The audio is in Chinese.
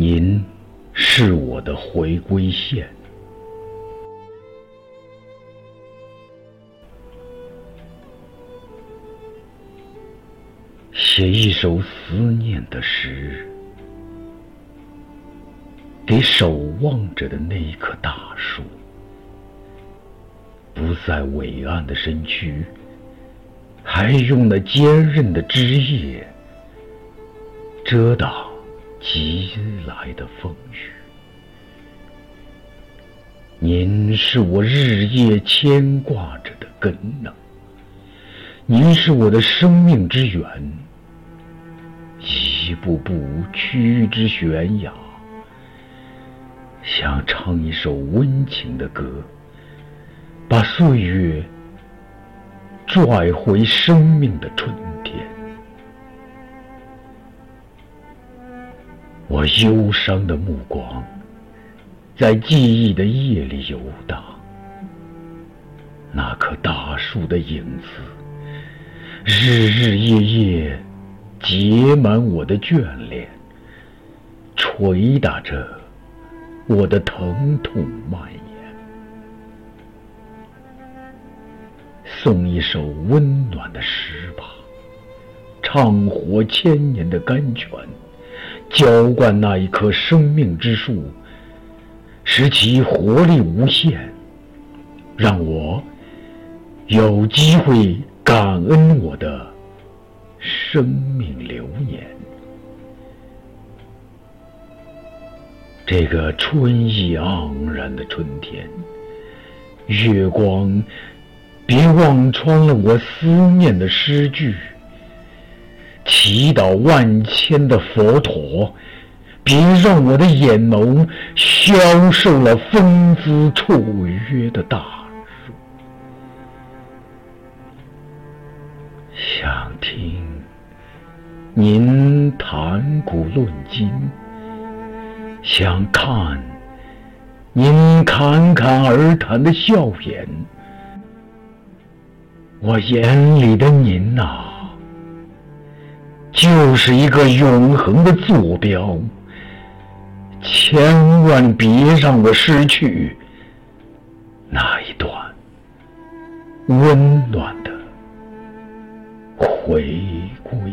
您是我的回归线。写一首思念的诗，给守望着的那一棵大树，不再伟岸的身躯，还用那坚韧的枝叶遮挡急来的风雨。您是我日夜牵挂着的根呐，您是我的生命之源。一步步趋之悬崖，想唱一首温情的歌，把岁月拽回生命的春我忧伤的目光在记忆的夜里游荡，那棵大树的影子，日日夜夜。结满我的眷恋，捶打着我的疼痛蔓延。送一首温暖的诗吧，唱活千年的甘泉，浇灌那一棵生命之树，使其活力无限，让我有机会感恩我的。生命流年，这个春意盎然的春天，月光，别望穿了我思念的诗句；祈祷万千的佛陀，别让我的眼眸消受了风姿绰约的大树。想听您谈古论今，想看您侃侃而谈的笑颜。我眼里的您呐，就是一个永恒的坐标。千万别让我失去那一段温暖的。回归。